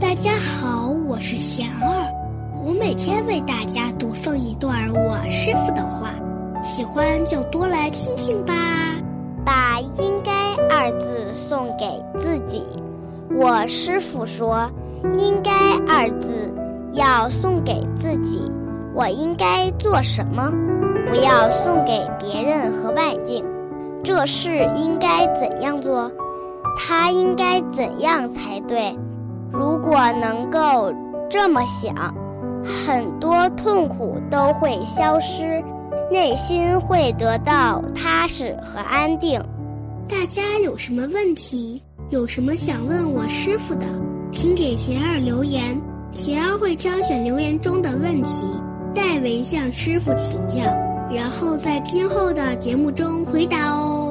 大家好，我是贤儿，我每天为大家读诵一段我师傅的话，喜欢就多来听听吧。把“应该”二字送给自己。我师傅说：“应该”二字要送给自己，我应该做什么？不要送给别人和外境。这事应该怎样做？他应该怎样才对？如果能够这么想，很多痛苦都会消失，内心会得到踏实和安定。大家有什么问题？有什么想问我师傅的，请给贤儿留言，贤儿会挑选留言中的问题，代为向师傅请教，然后在今后的节目中回答哦。